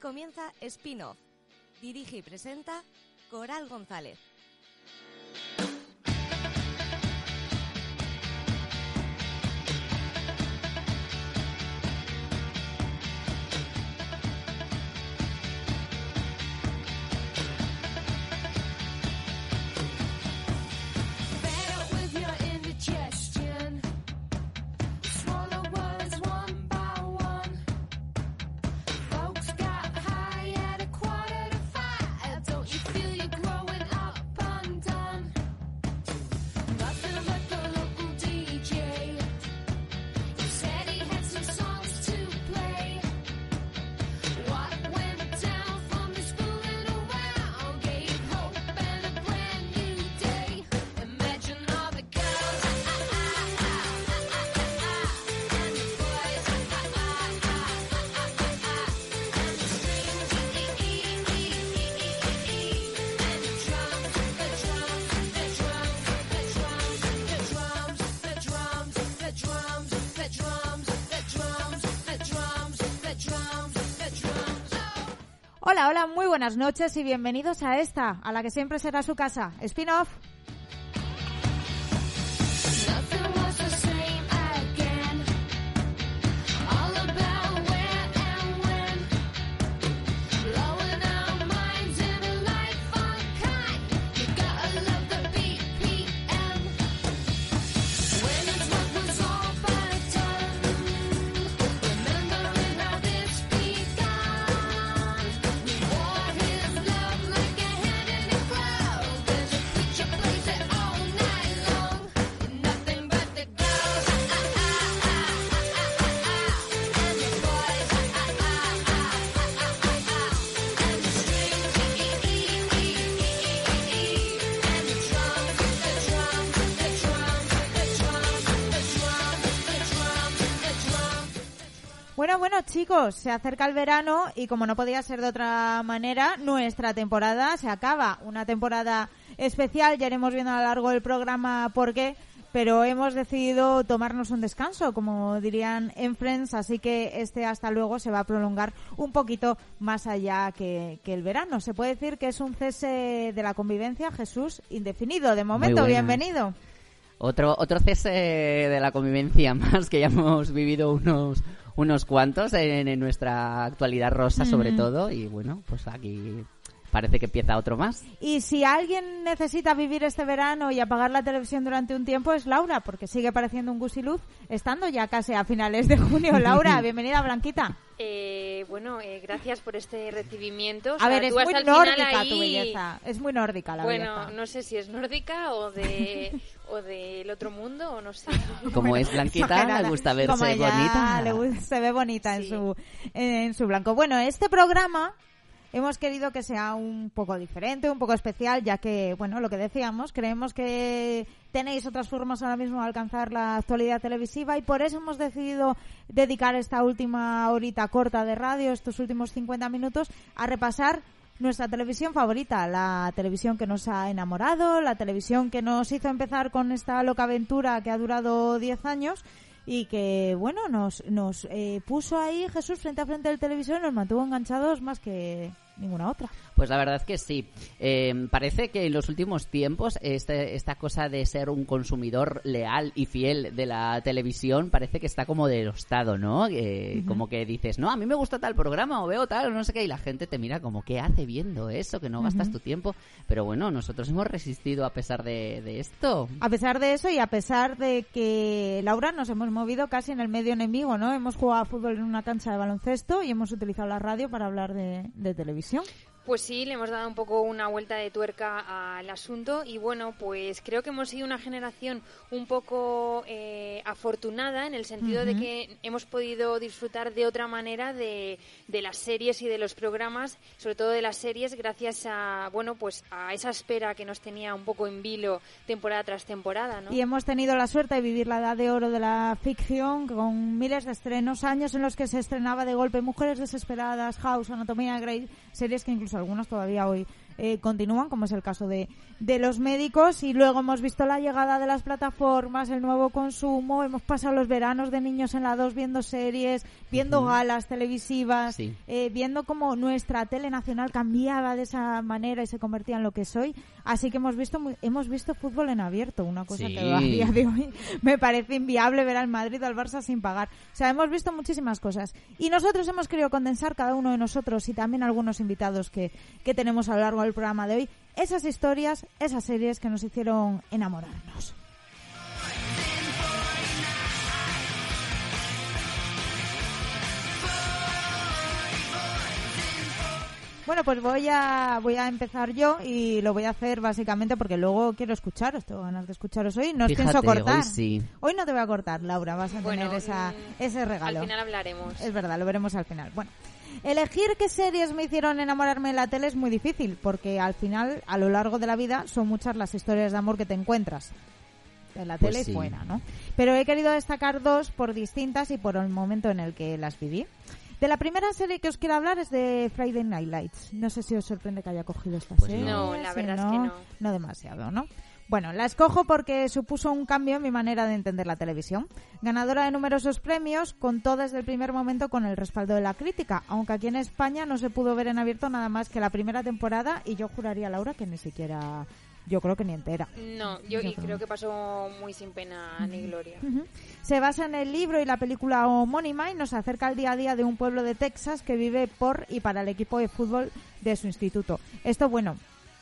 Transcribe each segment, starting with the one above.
Comienza Spin-off. Dirige y presenta Coral González. Hola, hola, muy buenas noches y bienvenidos a esta, a la que siempre será su casa, spin-off. Chicos, se acerca el verano y como no podía ser de otra manera, nuestra temporada se acaba. Una temporada especial, ya iremos viendo a lo largo del programa por qué, pero hemos decidido tomarnos un descanso, como dirían en Friends, así que este hasta luego se va a prolongar un poquito más allá que, que el verano. Se puede decir que es un cese de la convivencia, Jesús, indefinido. De momento, bienvenido. Otro, otro cese de la convivencia más que ya hemos vivido unos, unos cuantos en, en nuestra actualidad rosa sobre todo y bueno, pues aquí parece que empieza otro más. Y si alguien necesita vivir este verano y apagar la televisión durante un tiempo es Laura, porque sigue pareciendo un gusiluz, estando ya casi a finales de junio. Laura, bienvenida, Blanquita. Eh, bueno, eh, gracias por este recibimiento. O A ver, es tú muy nórdica ahí- tu belleza. Es muy nórdica la Bueno, belleza. no sé si es nórdica o de o del otro mundo o no sé. Como es blanquita, le gusta verse Como ella bonita. le gu- se ve bonita en su en su blanco. Bueno, este programa hemos querido que sea un poco diferente, un poco especial, ya que, bueno, lo que decíamos, creemos que tenéis otras formas ahora mismo de alcanzar la actualidad televisiva y por eso hemos decidido dedicar esta última horita corta de radio, estos últimos 50 minutos, a repasar nuestra televisión favorita, la televisión que nos ha enamorado, la televisión que nos hizo empezar con esta loca aventura que ha durado 10 años y que, bueno, nos, nos eh, puso ahí Jesús frente a frente del televisor y nos mantuvo enganchados más que ninguna otra. Pues la verdad que sí. Eh, parece que en los últimos tiempos este- esta cosa de ser un consumidor leal y fiel de la televisión parece que está como denostado, ¿no? Eh, Como que dices, no, a mí me gusta tal programa o veo tal o no sé qué y la gente te mira como, ¿qué hace viendo eso? Que no gastas tu tiempo. Pero bueno, nosotros hemos resistido a pesar de, de esto. A pesar de eso y a pesar de que, Laura, nos hemos movido casi en el medio enemigo, ¿no? Hemos jugado a fútbol en una cancha de baloncesto y hemos utilizado la radio para hablar de, de televisión. connexion Pues sí, le hemos dado un poco una vuelta de tuerca al asunto y bueno, pues creo que hemos sido una generación un poco eh, afortunada en el sentido de que hemos podido disfrutar de otra manera de, de las series y de los programas, sobre todo de las series, gracias a bueno, pues a esa espera que nos tenía un poco en vilo temporada tras temporada, ¿no? Y hemos tenido la suerte de vivir la edad de oro de la ficción con miles de estrenos, años en los que se estrenaba de golpe Mujeres Desesperadas, House, Anatomía Grey, series que incluso algunos todavía hoy eh, continúan, como es el caso de, de los médicos, y luego hemos visto la llegada de las plataformas, el nuevo consumo, hemos pasado los veranos de niños en la 2 viendo series, viendo galas televisivas, Sí. eh, viendo cómo nuestra tele nacional cambiaba de esa manera y se convertía en lo que soy. Así que hemos visto hemos visto fútbol en abierto, una cosa Sí. que a día de hoy me parece inviable ver al Madrid o al Barça sin pagar. O sea, hemos visto muchísimas cosas. Y nosotros hemos querido condensar, cada uno de nosotros y también algunos invitados que, que tenemos a lo largo del programa de hoy, esas historias, esas series que nos hicieron enamorarnos. Bueno, pues voy a, voy a empezar yo y lo voy a hacer básicamente porque luego quiero escucharos, tengo ganas de escucharos hoy. No os Fíjate, pienso cortar. hoy sí. Hoy no te voy a cortar, Laura, vas a Bueno, tener esa, mm, ese regalo. Al final hablaremos. Es verdad, lo veremos al final. Bueno, elegir qué series me hicieron enamorarme de la tele es muy difícil, porque al final, a lo largo de la vida, son muchas las historias de amor que te encuentras. En la Pues tele sí. y fuera, ¿no? Pero he querido destacar dos por distintas y por el momento en el que las viví. De la primera serie que os quiero hablar es de Friday Night Lights. No sé si os sorprende que haya cogido esta Pues serie. no. No, la si verdad es que no. No demasiado, ¿no? Bueno, la escojo porque supuso un cambio en mi manera de entender la televisión. Ganadora de numerosos premios, contó desde el primer momento con el respaldo de la crítica, aunque aquí en España no se pudo ver en abierto nada más que la primera temporada y yo juraría, Laura, que ni siquiera, yo creo que ni entera. No, yo, creo. creo que pasó muy sin pena ni gloria. Se basa en el libro y la película homónima y nos acerca al día a día de un pueblo de Texas que vive por y para el equipo de fútbol de su instituto. Esto, bueno,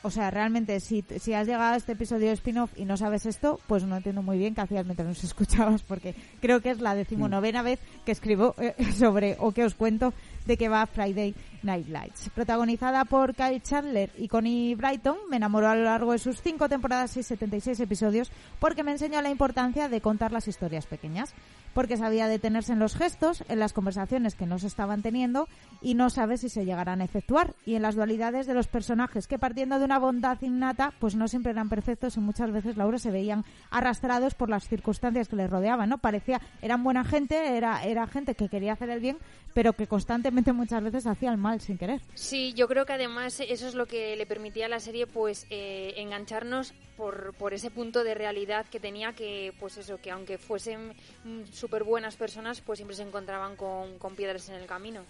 o sea, realmente, si, si has llegado a este episodio de spin-off y no sabes esto, pues no entiendo muy bien qué hacías mientras nos escuchabas, porque creo que es la decimonovena vez que escribo eh, sobre, o que os cuento, de que va Friday Night Lights. Protagonizada por Kyle Chandler y Connie Brighton, me enamoró a lo largo de sus cinco temporadas y 76 episodios porque me enseñó la importancia de contar las historias pequeñas. Porque sabía detenerse en los gestos, en las conversaciones que no se estaban teniendo y no sabe si se llegarán a efectuar. Y en las dualidades de los personajes que partiendo de una bondad innata, pues no siempre eran perfectos y muchas veces Laura se veían arrastrados por las circunstancias que les rodeaban, ¿no? Parecía, eran buena gente, era, era gente que quería hacer el bien, pero que constantemente muchas veces hacía el mal sin querer. Sí, yo creo que además eso es lo que le permitía a la serie pues eh, engancharnos por, por ese punto de realidad que tenía que pues eso, que aunque fuesen súper buenas personas pues siempre se encontraban con, con piedras en el camino.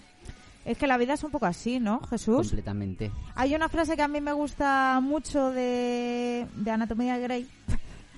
Es que la vida es un poco así, ¿no, Jesús? Completamente. Hay una frase que a mí me gusta mucho de, de Anatomía de Grey,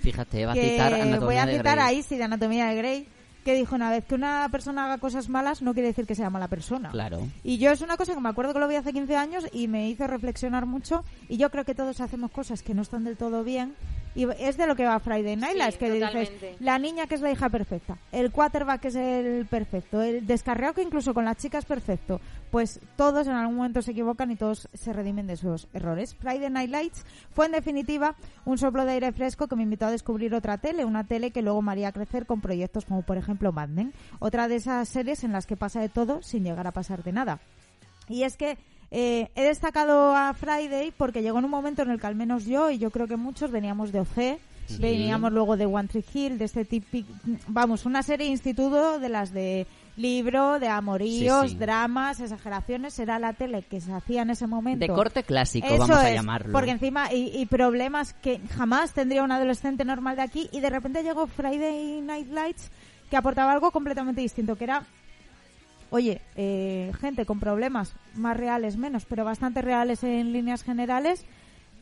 Fíjate, va a que citar Anatomía voy a de citar Grey. ahí, sí, de Anatomía de Grey, que dijo una vez que una persona haga cosas malas no quiere decir que sea mala persona. Claro. Y yo es una cosa que me acuerdo que lo vi hace 15 años y me hizo reflexionar mucho y yo creo que todos hacemos cosas que no están del todo bien y es de lo que va Friday Night Sí, Lights, que dices la niña que es la hija perfecta, el quarterback que es el perfecto, el descarriado que incluso con las chicas perfecto, pues todos en algún momento se equivocan y todos se redimen de sus errores. Friday Night Lights fue en definitiva un soplo de aire fresco que me invitó a descubrir otra tele, una tele que luego me haría crecer con proyectos como por ejemplo Mad Men, otra de esas series en las que pasa de todo sin llegar a pasar de nada. Y es que eh, he destacado a Friday porque llegó en un momento en el que al menos yo y yo creo que muchos veníamos de OC, veníamos luego de One Tree Hill, de este típico, vamos, una serie de instituto de las de libro, de amoríos, Sí, sí. dramas, exageraciones, era la tele que se hacía en ese momento. De corte clásico, Eso vamos a es, llamarlo. Porque encima, y, y problemas que jamás tendría un adolescente normal de aquí, y de repente llegó Friday Night Lights, que aportaba algo completamente distinto, que era, oye, eh, gente con problemas más reales, menos, pero bastante reales en líneas generales,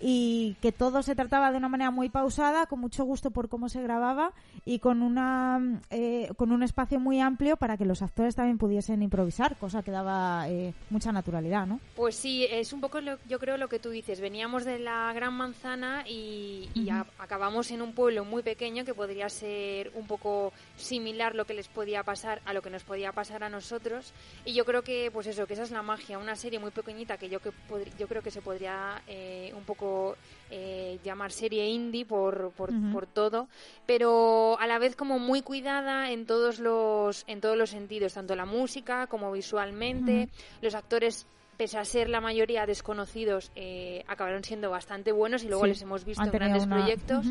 y que todo se trataba de una manera muy pausada, con mucho gusto por cómo se grababa y con una eh, con un espacio muy amplio para que los actores también pudiesen improvisar, cosa que daba eh, mucha naturalidad, ¿no? Pues sí, es un poco lo- yo creo lo que tú dices. Veníamos de la gran manzana y, y a- acabamos en un pueblo muy pequeño que podría ser un poco similar lo que les podía pasar a lo que nos podía pasar a nosotros. Y yo creo que, pues eso, que esa es la magia. Una serie muy pequeñita que yo que yo creo que se podría eh, un poco eh, llamar serie indie por, por, por todo, pero a la vez como muy cuidada en todos los en todos los sentidos, tanto la música como visualmente, los actores pese a ser la mayoría desconocidos, eh, acabaron siendo bastante buenos y luego Sí, les hemos visto en grandes una- proyectos.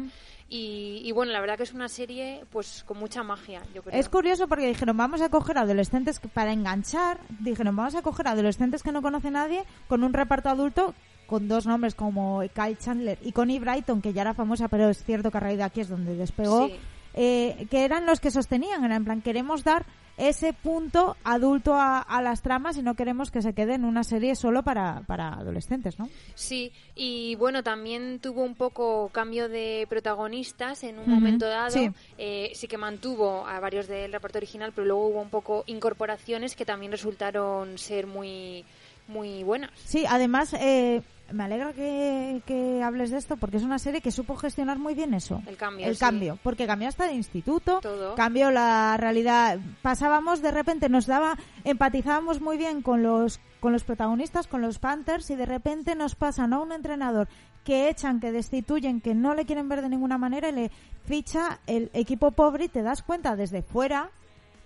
Y, y bueno, la verdad que es una serie pues con mucha magia, yo creo. Es curioso porque dijeron, vamos a coger adolescentes que- para enganchar, dijeron, vamos a coger adolescentes que no conoce nadie con un reparto adulto con dos nombres como Kyle Chandler y Connie Brighton, que ya era famosa, pero es cierto que a raíz de aquí es donde despegó, Sí. eh, que eran los que sostenían, era en plan, queremos dar ese punto adulto a, a las tramas y no queremos que se quede en una serie solo para, para adolescentes, ¿no? Sí, y bueno, también tuvo un poco cambio de protagonistas en un momento dado. sí. Eh, sí que mantuvo a varios del reparto original, pero luego hubo un poco incorporaciones que también resultaron ser muy, muy buenas. Sí, además, eh, me alegra que, que hables de esto porque es una serie que supo gestionar muy bien eso. El cambio, El sí. cambio, porque cambió hasta de instituto, Todo. cambió la realidad. Pasábamos de repente, nos daba, empatizábamos muy bien con los, con los protagonistas, con los Panthers, y de repente nos pasan a un entrenador que echan, que destituyen, que no le quieren ver de ninguna manera y le ficha el equipo pobre y te das cuenta desde fuera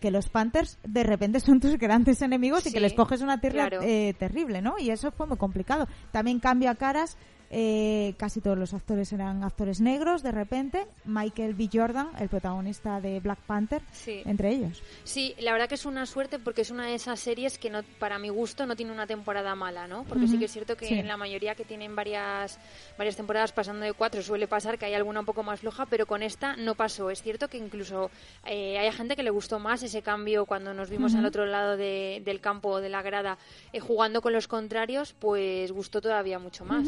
que los Panthers de repente son tus grandes enemigos y que les coges una tierra claro. eh, terrible, ¿no? Y eso fue muy complicado. También cambio a caras. Eh, casi todos los actores eran actores negros de repente. Michael B. Jordan, el protagonista de Black Panther, Sí. entre ellos. Sí, la verdad que es una suerte porque es una de esas series que no, para mi gusto no tiene una temporada mala, ¿no? Porque sí que es cierto que sí. en la mayoría que tienen varias varias temporadas pasando de cuatro suele pasar que hay alguna un poco más floja, pero con esta no pasó. Es cierto que incluso eh, hay gente que le gustó más ese cambio cuando nos vimos al otro lado de- del campo de la grada eh, jugando con los contrarios, pues gustó todavía mucho más.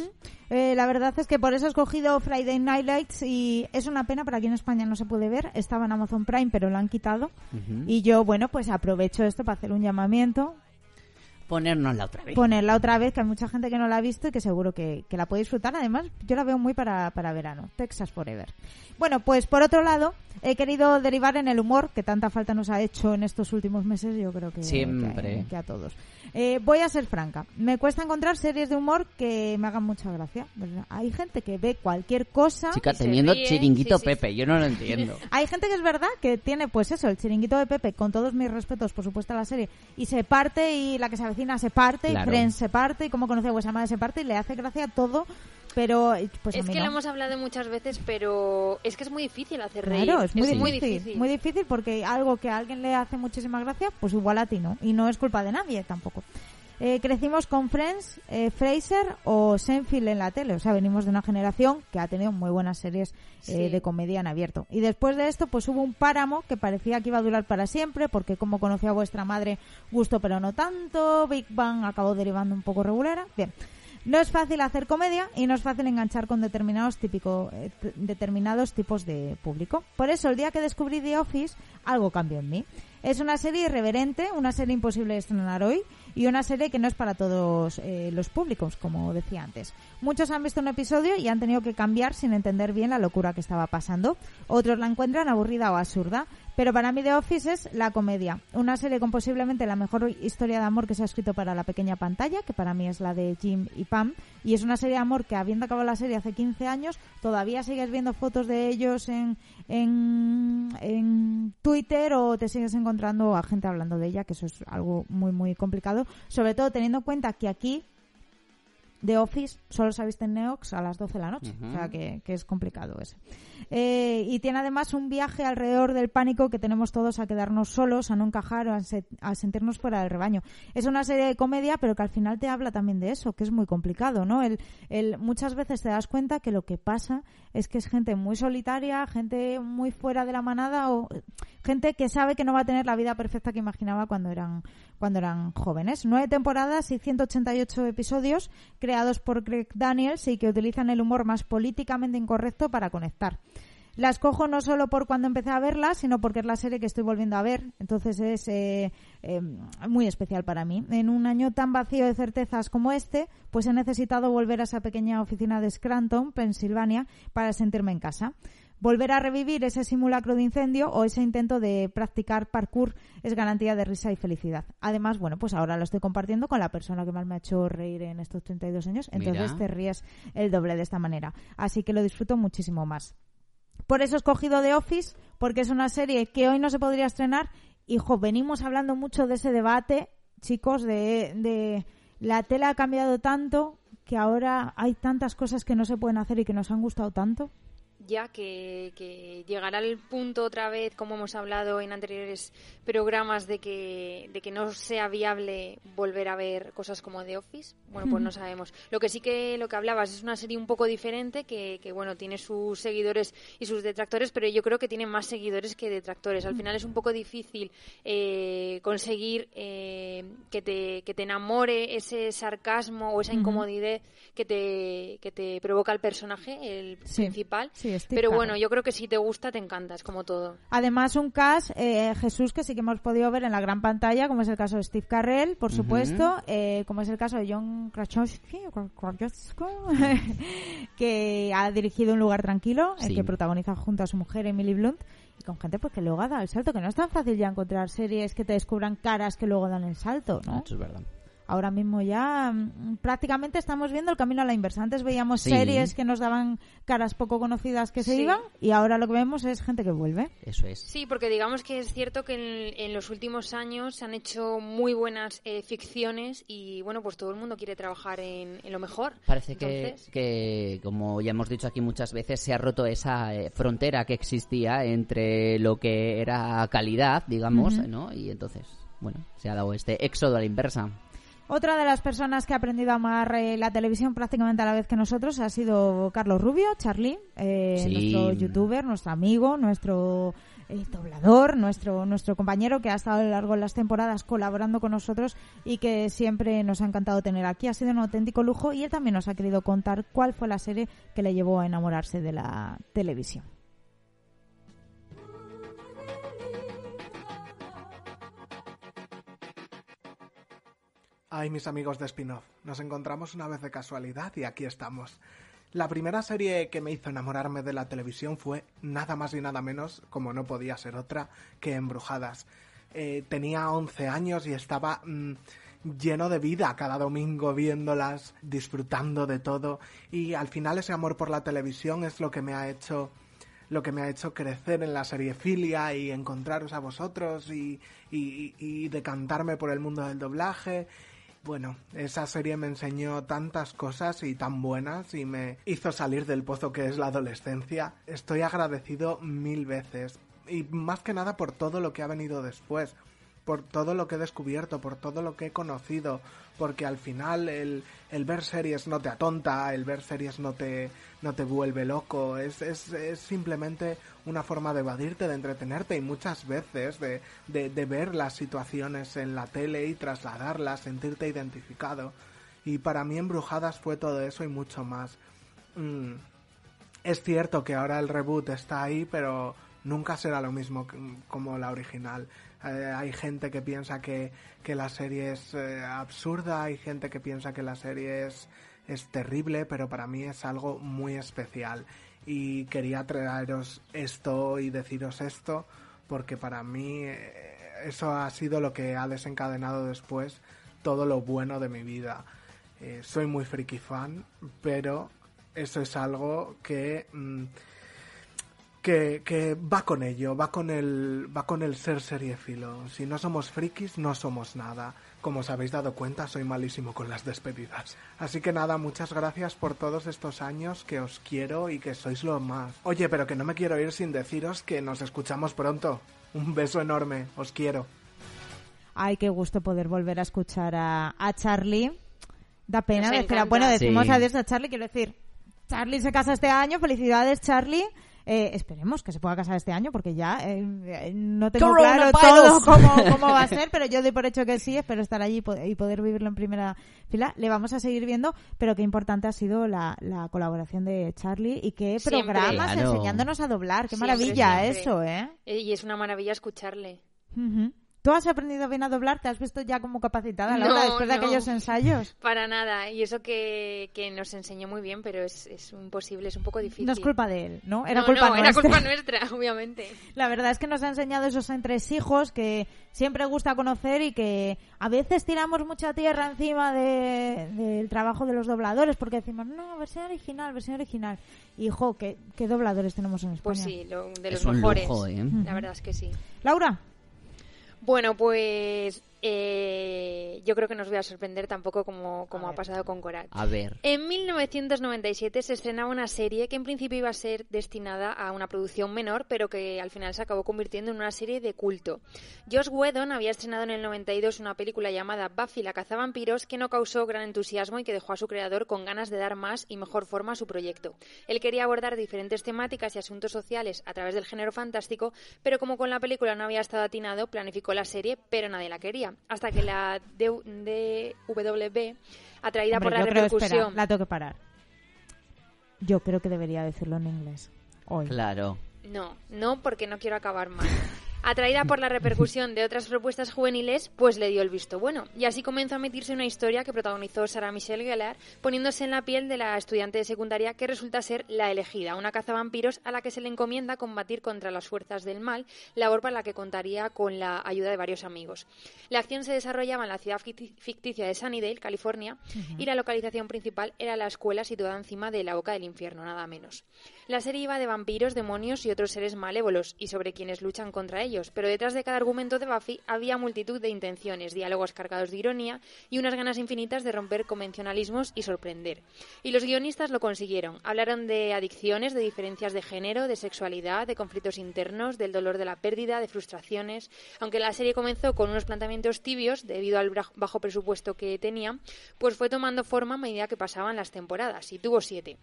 Eh, la verdad es que por eso he escogido Friday Night Lights y es una pena, pero aquí en España no se puede ver. Estaba en Amazon Prime, pero lo han quitado. Y yo, bueno, pues aprovecho esto para hacer un llamamiento Ponernosla otra vez. ponerla otra vez, que hay mucha gente que no la ha visto y que seguro que, que la puede disfrutar. Además, yo la veo muy para, para verano. Texas Forever. Bueno, pues por otro lado, he querido derivar en el humor, que tanta falta nos ha hecho en estos últimos meses, yo creo que, Siempre. que, que a todos. Eh, voy a ser franca. Me cuesta encontrar series de humor que me hagan mucha gracia. Hay gente que ve cualquier cosa. Chica, teniendo ríe, chiringuito sí, sí. Pepe, yo no lo entiendo. Hay gente que es verdad que tiene, pues eso, el chiringuito de Pepe, con todos mis respetos, por supuesto, a la serie, y se parte, y la que se avecina se parte, Claro. y Friends se parte, y como conoce a vuestra madre se parte, y le hace gracia todo, pero pues a es mí que no. lo hemos hablado muchas veces, pero es que es muy difícil hacer reír. Claro, es muy, muy difícil, difícil. muy difícil porque algo que a alguien le hace muchísima gracia, pues igual a ti no. Y no es culpa de nadie tampoco. Eh, crecimos con Friends, eh, Fraser o Seinfeld en la tele. O sea, venimos de una generación que ha tenido muy buenas series eh, de comedia en abierto. Y después de esto, pues hubo un páramo que parecía que iba a durar para siempre, porque como conocía a vuestra madre, gusto pero no tanto. Big Bang acabó derivando un poco regulera. Bien. No es fácil hacer comedia y no es fácil enganchar con determinados, típico, eh, determinados tipos de público. Por eso, el día que descubrí The Office, algo cambió en mí. Es una serie irreverente, una serie imposible de estrenar hoy y una serie que no es para todos eh, los públicos, como decía antes. Muchos han visto un episodio y han tenido que cambiar sin entender bien la locura que estaba pasando. Otros la encuentran aburrida o absurda. Pero para mí The Office es la comedia. Una serie con posiblemente la mejor historia de amor que se ha escrito para la pequeña pantalla, que para mí es la de Jim y Pam. Y es una serie de amor que, habiendo acabado la serie hace 15 años, todavía sigues viendo fotos de ellos en, en, en Twitter o te sigues encontrando a gente hablando de ella, que eso es algo muy, muy complicado. Sobre todo teniendo en cuenta que aquí The Office solo se ha visto en Neox a las 12 de la noche. O sea que, que es complicado ese. Eh, y tiene además un viaje alrededor del pánico que tenemos todos a quedarnos solos, a no encajar o a, se- a sentirnos fuera del rebaño. Es una serie de comedia, pero que al final te habla también de eso, que es muy complicado, ¿no? El, el, muchas veces te das cuenta que lo que pasa es que es gente muy solitaria, gente muy fuera de la manada o gente que sabe que no va a tener la vida perfecta que imaginaba cuando eran, cuando eran jóvenes. Nueve temporadas y 188 episodios creados por Greg Daniels y que utilizan el humor más políticamente incorrecto para conectar. La escojo no solo por cuando empecé a verla, sino porque es la serie que estoy volviendo a ver. Entonces es eh, eh, muy especial para mí. En un año tan vacío de certezas como este, pues he necesitado volver a esa pequeña oficina de Scranton, Pensilvania, para sentirme en casa. Volver a revivir ese simulacro de incendio o ese intento de practicar parkour es garantía de risa y felicidad. Además, bueno, pues ahora lo estoy compartiendo con la persona que más me ha hecho reír en estos 32 años, entonces Mira. te ríes el doble de esta manera. Así que lo disfruto muchísimo más. Por eso he escogido The Office, porque es una serie que hoy no se podría estrenar. Y, jo, venimos hablando mucho de ese debate, chicos, de, de la tela ha cambiado tanto que ahora hay tantas cosas que no se pueden hacer y que nos han gustado tanto. Ya que, que llegará el punto otra vez, como hemos hablado en anteriores programas, de que, de que no sea viable volver a ver cosas como The Office. Bueno, pues no sabemos. Lo que sí que lo que hablabas es una serie un poco diferente, que, que bueno, tiene sus seguidores y sus detractores, pero yo creo que tiene más seguidores que detractores. Al final es un poco difícil eh, conseguir eh, que, te, que te enamore ese sarcasmo o esa incomodidad que te, que te provoca el personaje, el Sí. principal. Sí, Steve Pero bueno, yo creo que si te gusta, te encanta, es como todo. Además, un cast, eh, Jesús, que sí que hemos podido ver en la gran pantalla, como es el caso de Steve Carrell, por supuesto, eh, como es el caso de John Krasinski, que ha dirigido Un lugar tranquilo, el Sí. que protagoniza junto a su mujer Emily Blunt, y con gente pues que luego ha dado el salto, que no es tan fácil ya encontrar series que te descubran caras que luego dan el salto, ¿no? Eso es verdad. Ahora mismo ya mm, prácticamente estamos viendo el camino a la inversa. Antes veíamos Sí. series que nos daban caras poco conocidas que se Sí. iban y ahora lo que vemos es gente que vuelve. Eso es. Sí, porque digamos que es cierto que en, en los últimos años se han hecho muy buenas eh, ficciones y bueno, pues todo el mundo quiere trabajar en, en lo mejor. Parece que, Entonces, que, como ya hemos dicho aquí muchas veces, se ha roto esa eh, frontera que existía entre lo que era calidad, digamos. ¿no? Y entonces, bueno, se ha dado este éxodo a la inversa. Otra de las personas que ha aprendido a amar eh, la televisión prácticamente a la vez que nosotros ha sido Carlos Rubio, Charlie, eh, Sí. nuestro youtuber, nuestro amigo, nuestro eh, doblador, nuestro, nuestro compañero que ha estado a lo largo de las temporadas colaborando con nosotros y que siempre nos ha encantado tener aquí. Ha sido un auténtico lujo y él también nos ha querido contar cuál fue la serie que le llevó a enamorarse de la televisión. Ay, mis amigos de spin-off, nos encontramos una vez de casualidad y aquí estamos. La primera serie que me hizo enamorarme de la televisión fue nada más y nada menos, como no podía ser otra, que Embrujadas. Eh, tenía 11 años y estaba mm, lleno de vida cada domingo viéndolas, disfrutando de todo y al final ese amor por la televisión es lo que me ha hecho lo que me ha hecho crecer en la seriefilia y encontraros a vosotros y decantarme por el mundo del doblaje. Bueno, esa serie me enseñó tantas cosas y tan buenas y me hizo salir del pozo que es la adolescencia. Estoy agradecido mil veces y más que nada por todo lo que ha venido después, por todo lo que he descubierto, por todo lo que he conocido, porque al final el, el ver series no te atonta, el ver series no te, no te vuelve loco, es, es, es simplemente una forma de evadirte, de entretenerte y muchas veces de, de, ver las situaciones en la tele y trasladarlas, sentirte identificado. Y para mí Embrujadas fue todo eso y mucho más. Mm, es cierto que ahora el reboot está ahí, pero nunca será lo mismo que- como la original. Eh, hay gente que piensa que, que la serie es eh, absurda, hay gente que piensa que la serie es, es terrible, pero para mí es algo muy especial. Y quería traeros esto y deciros esto, porque para mí eh, eso ha sido lo que ha desencadenado después todo lo bueno de mi vida. Eh, soy muy friki fan, pero eso es algo que, mm, que, que va con ello, va con el, va con el ser seriefilo. Si no somos frikis, no somos nada. Como os habéis dado cuenta, soy malísimo con las despedidas. Así que nada, muchas gracias por todos estos años que os quiero y que sois lo más. Oye, pero que no me quiero ir sin deciros que nos escuchamos pronto. Un beso enorme, os quiero. Ay, qué gusto poder volver a escuchar a, a Charlie. Da pena decir, bueno, decimos Sí. adiós a Charlie, quiero decir, Charlie se casa este año, felicidades Charlie. Eh, esperemos que se pueda casar este año porque ya eh, eh, no tengo claro todo cómo, cómo va a ser, pero yo doy por hecho que sí, espero estar allí y po- y poder vivirlo en primera fila. Le vamos a seguir viendo, pero qué importante ha sido la, la colaboración de Charlie y qué Siempre. programas Claro. enseñándonos a doblar. Qué Siempre, maravilla siempre. eso, ¿eh? Y es una maravilla escucharle. ¿Tú has aprendido bien a doblar? ¿Te has visto ya como capacitada No, Laura después de no. aquellos ensayos? Para nada. Y eso que, que nos enseñó muy bien, pero es, es imposible, es un poco difícil. No es culpa de él, ¿no? Era No, culpa no, nuestra. era culpa nuestra, obviamente. La verdad es que nos ha enseñado esos entresijos que siempre gusta conocer y que a veces tiramos mucha tierra encima de- del trabajo de los dobladores porque decimos, no, versión original, versión original. Hijo, ¿qué, qué dobladores tenemos en España? Pues sí, lo- de los Es un mejores. lujo, ¿eh? La verdad es que sí. Laura, Bueno, pues eh, yo creo que nos voy a sorprender tampoco como, como ha pasado con Coral. A ver. En 1997 se estrenaba una serie que en principio iba a ser destinada a una producción menor, pero que al final se acabó convirtiendo en una serie de culto. Josh Whedon había estrenado en el 92 una película llamada Buffy la cazavampiros que no causó gran entusiasmo y que dejó a su creador con ganas de dar más y mejor forma a su proyecto. Él quería abordar diferentes temáticas y asuntos sociales a través del género fantástico, pero como con la película no había estado atinado, planificó la serie, pero nadie la quería. Hasta que la DWB, atraída hombre, por la yo creo, espera, repercusión... la tengo que parar. Yo creo que debería decirlo en inglés. Hoy. Claro. No, no porque no quiero acabar mal. Atraída por la repercusión de otras propuestas juveniles, pues le dio el visto bueno. Y así comenzó a metirse una historia que protagonizó Sarah Michelle Gellar, poniéndose en la piel de la estudiante de secundaria que resulta ser la elegida, una cazavampiros a la que se le encomienda combatir contra las fuerzas del mal, labor para la que contaría con la ayuda de varios amigos. La acción se desarrollaba en la ciudad ficti- ficticia de Sunnydale, California, y la localización principal era la escuela situada encima de la boca del infierno, nada menos. La serie iba de vampiros, demonios y otros seres malévolos y sobre quienes luchan contra ellos, pero detrás de cada argumento de Buffy había multitud de intenciones, diálogos cargados de ironía y unas ganas infinitas de romper convencionalismos y sorprender. Y los guionistas lo consiguieron. Hablaron de adicciones, de diferencias de género, de sexualidad, de conflictos internos, del dolor de la pérdida, de frustraciones. Aunque la serie comenzó con unos planteamientos tibios debido al bajo presupuesto que tenía, pues fue tomando forma a medida que pasaban las temporadas y tuvo siete.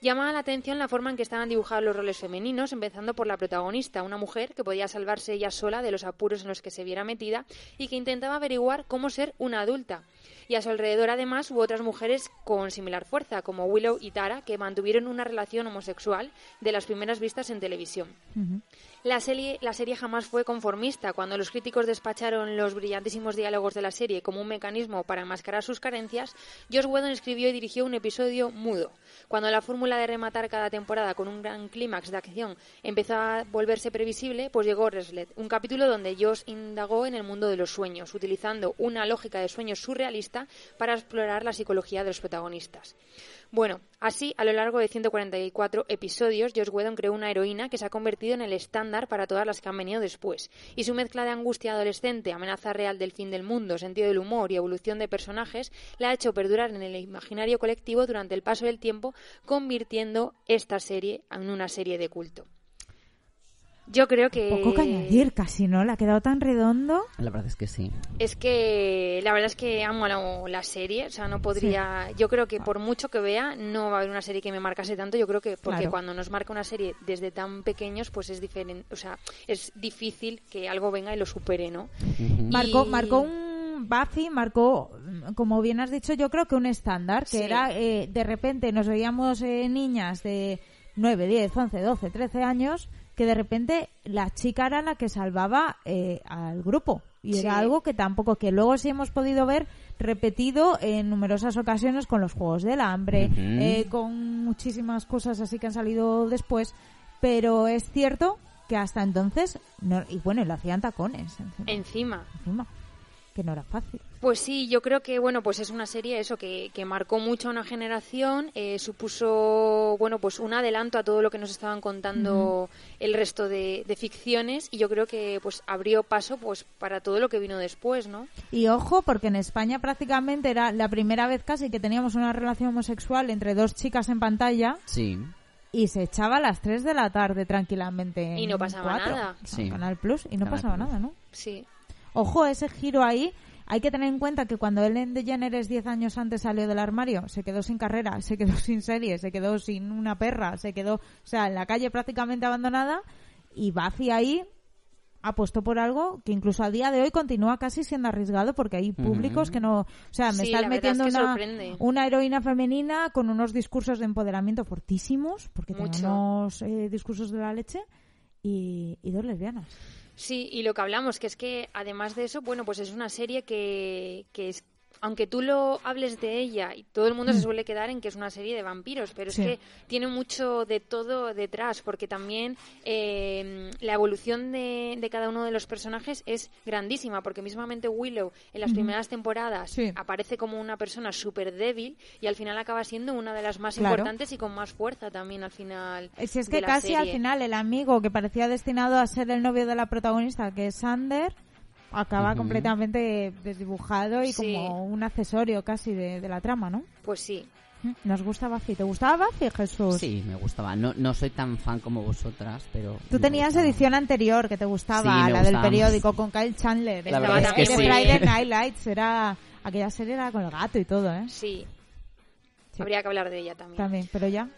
Llamaba la atención la forma en que estaban dibujados los roles femeninos, empezando por la protagonista, una mujer que podía salvarse ella sola de los apuros en los que se viera metida y que intentaba averiguar cómo ser una adulta. Y a su alrededor, además, hubo otras mujeres con similar fuerza, como Willow y Tara, que mantuvieron una relación homosexual de las primeras vistas en televisión. La serie, la serie jamás fue conformista. Cuando los críticos despacharon los brillantísimos diálogos de la serie como un mecanismo para enmascarar sus carencias, Josh Whedon escribió y dirigió un episodio mudo. Cuando la fórmula de rematar cada temporada con un gran clímax de acción empezó a volverse previsible, pues llegó Reslet, un capítulo donde Josh indagó en el mundo de los sueños, utilizando una lógica de sueños surrealista para explorar la psicología de los protagonistas. Bueno, así, a lo largo de 144 episodios, Josh Whedon creó una heroína que se ha convertido en el estándar para todas las que han venido después. Y su mezcla de angustia adolescente, amenaza real del fin del mundo, sentido del humor y evolución de personajes la ha hecho perdurar en el imaginario colectivo durante el paso del tiempo, convirtiendo esta serie en una serie de culto. Yo creo que... Poco que añadir, casi, ¿no? Le ha quedado tan redondo. La verdad es que sí. Es que la verdad es que amo la, la serie, o sea, no podría, yo creo que por mucho que vea, no va a haber una serie que me marcase tanto, yo creo que porque Claro. cuando nos marca una serie desde tan pequeños, pues es diferente, o sea, es difícil que algo venga y lo supere, ¿no? Ujú. Marcó, Y- marcó un Buffy, marcó, como bien has dicho, yo creo que un estándar, que Sí. era, eh, de repente nos veíamos eh, niñas de 9, 10, 11, 12, 13 años, que de repente la chica era la que salvaba eh, al grupo. Y Sí. era algo que tampoco, que luego sí hemos podido ver repetido en numerosas ocasiones con los Juegos del Hambre, eh, con muchísimas cosas así que han salido después. Pero es cierto que hasta entonces, no- y bueno, y lo hacían tacones encima Encima. encima, que no era fácil. Pues sí, yo creo que bueno, pues es una serie eso que, que marcó mucho a una generación, eh, supuso bueno, pues un adelanto a todo lo que nos estaban contando el resto de, de ficciones y yo creo que pues abrió paso pues para todo lo que vino después, ¿no? Y ojo, porque en España prácticamente era la primera vez casi que teníamos una relación homosexual entre dos chicas en pantalla Sí. y se echaba a las 3 de la tarde tranquilamente. Y no en pasaba cuatro, nada. Sí. Canal Plus, y no Canal pasaba Plus. nada, ¿no? Sí. Ojo, ese giro ahí. hay que tener en cuenta que cuando Ellen DeGeneres 10 años antes salió del armario, se quedó sin carrera, se quedó sin serie, se quedó sin una perra, se quedó, o sea, en la calle prácticamente abandonada y Buffy ahí apostó por algo que incluso a día de hoy continúa casi siendo arriesgado porque hay públicos que no, o sea, me Sí, estás metiendo es que una, heroína femenina con unos discursos de empoderamiento fortísimos, porque Mucho. tenemos eh, discursos de la leche y, y dos lesbianas. Sí, y lo que hablamos, que es que además de eso, bueno, pues es una serie que, que es aunque tú lo hables de ella y todo el mundo se suele quedar en que es una serie de vampiros, pero Mm. Sí. es que tiene mucho de todo detrás, porque también eh, la evolución de, de cada uno de los personajes es grandísima, porque mismamente Willow en las primeras temporadas Sí. aparece como una persona súper débil y al final acaba siendo una de las más Claro. importantes y con más fuerza también al final. Eh, Si es de que la casi al final el amigo que parecía destinado a ser el novio de la protagonista, que es Sander, acaba completamente desdibujado y Sí. como un accesorio casi de, de la trama, ¿no? Pues sí, Nos gusta Buffy. ¿Te gustaba Buffy, Jesús? Sí, me gustaba. No, no soy tan fan como vosotras, pero... Tú tenías gustaba. edición anterior que te gustaba, Sí, la del periódico con Kyle Chandler. La verdad es que de sí. Friday Night Lights era aquella serie era con el gato y todo, ¿eh? sí. Sí. Habría que hablar de ella también. También, pero ya.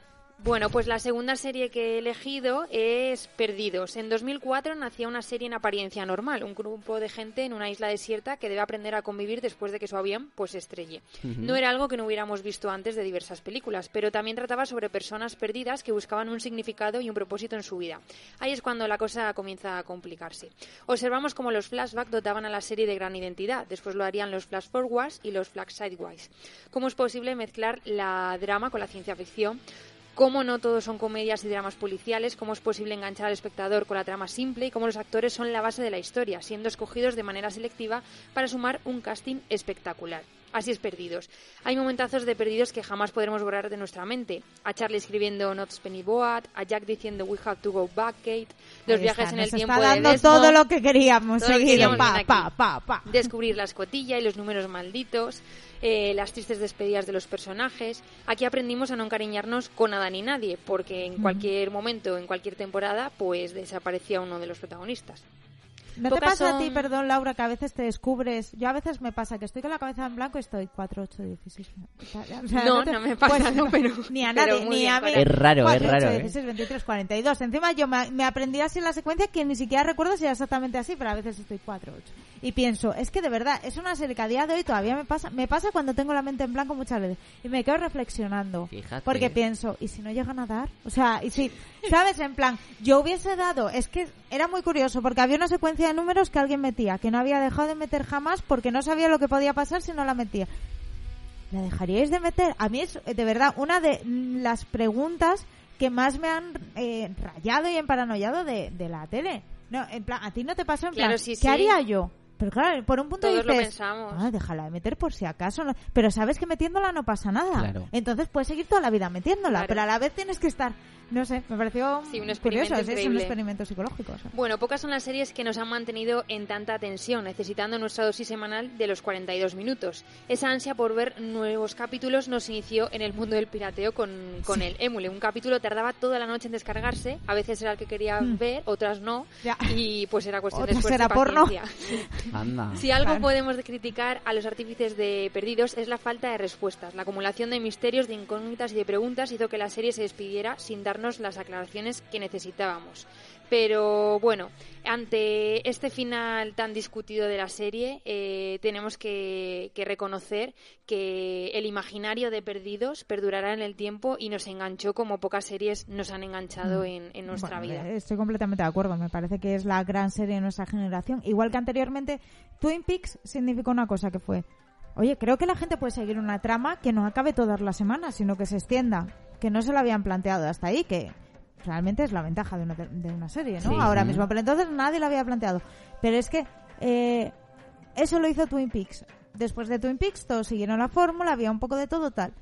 Bueno, pues la segunda serie que he elegido es Perdidos. En 2004 nacía una serie en apariencia normal, un grupo de gente en una isla desierta que debe aprender a convivir después de que su avión pues estrelle. No era algo que no hubiéramos visto antes de diversas películas, pero también trataba sobre personas perdidas que buscaban un significado y un propósito en su vida. Ahí es cuando la cosa comienza a complicarse. Observamos cómo los flashbacks dotaban a la serie de gran identidad, después lo harían los flash forwards y los flash sidewise. ¿Cómo es posible mezclar la drama con la ciencia ficción? Cómo no todos son comedias y dramas policiales, cómo es posible enganchar al espectador con la trama simple y cómo los actores son la base de la historia, siendo escogidos de manera selectiva para sumar un casting espectacular. Así es Perdidos. Hay momentazos de Perdidos que jamás podremos borrar de nuestra mente. A Charlie escribiendo Not Penny Boat, a Jack diciendo We have to go back, Kate, los Ahí viajes está, en el tiempo está de dando Desmond, todo lo que queríamos todo lo que seguido. queríamos Pa, ver pa, aquí. pa, pa. descubrir la escotilla y los números malditos, eh, las tristes despedidas de los personajes. Aquí aprendimos a no encariñarnos con nada ni nadie, porque en cualquier momento, en cualquier temporada, pues desaparecía uno de los protagonistas. ¿No te pasa a ti, son- perdón, Laura, que a veces te descubres? Yo a veces me pasa que estoy con la cabeza en blanco y estoy 4, 8, 16. O sea, No, te- no me pasa, no, pero- Ni a nadie, ni bien, a mí. Es raro, 4, es raro, 8, ¿eh? 16, 23, 42. Encima yo me, me aprendí así la secuencia que ni siquiera recuerdo si era exactamente así, pero a veces estoy 4, 8. Y pienso, es que de verdad, es una serie que a día de hoy todavía me pasa, me pasa cuando tengo la mente en blanco muchas veces. Y me quedo reflexionando. Fíjate. Porque pienso, ¿y si no llegan a dar? O sea, y si, ¿sabes? En plan, yo hubiese dado, es que era muy curioso, porque había una secuencia de números que alguien metía, que no había dejado de meter jamás porque no sabía lo que podía pasar si no la metía. ¿La dejaríais de meter? A mí es, eh, de verdad, una de las preguntas que más me han eh, rayado y emparanoiado de, de la tele. No, en plan, a ti no te pasó en Claro, plan, sí, ¿qué sí. haría yo? Pero claro, por un punto Todos lo dices, pensamos. "Ah, déjala de meter por si acaso. no". Pero sabes que metiéndola no pasa nada. Claro. Entonces puedes seguir toda la vida metiéndola, Claro. pero a la vez tienes que estar, no sé, me pareció Sí, un curioso, experimento es- un experimento psicológico. o sea. Bueno, pocas son las series que nos han mantenido en tanta tensión, necesitando nuestra dosis semanal de los 42 minutos. Esa ansia por ver nuevos capítulos nos inició en el mundo del pirateo con, con el Emule. Un capítulo tardaba toda la noche en descargarse, a veces era el que quería ver, otras no, Mm. Ya. y pues era cuestión de esfuerzo y era porno. paciencia. Anda. Si algo Claro. podemos de criticar a los artífices de Perdidos es la falta de respuestas. La acumulación de misterios, de incógnitas y de preguntas hizo que la serie se despidiera sin darnos las aclaraciones que necesitábamos. Pero bueno, ante este final tan discutido de la serie, eh, tenemos que, que reconocer que el imaginario de Perdidos perdurará en el tiempo y nos enganchó como pocas series nos han enganchado en, en nuestra Mm. Bueno, vida. Estoy completamente de acuerdo. Me parece que es la gran serie de nuestra generación. Igual que anteriormente, Twin Peaks significó una cosa que fue, oye, creo que la gente puede seguir una trama que no acabe todas las semanas, sino que se extienda, que no se lo habían planteado hasta ahí, que realmente es la ventaja de una, de una serie, ¿no? Sí. Ahora mismo, pero entonces nadie lo había planteado. Pero es que eh, eso lo hizo Twin Peaks. Después de Twin Peaks, todos siguieron la fórmula, había un poco de todo tal.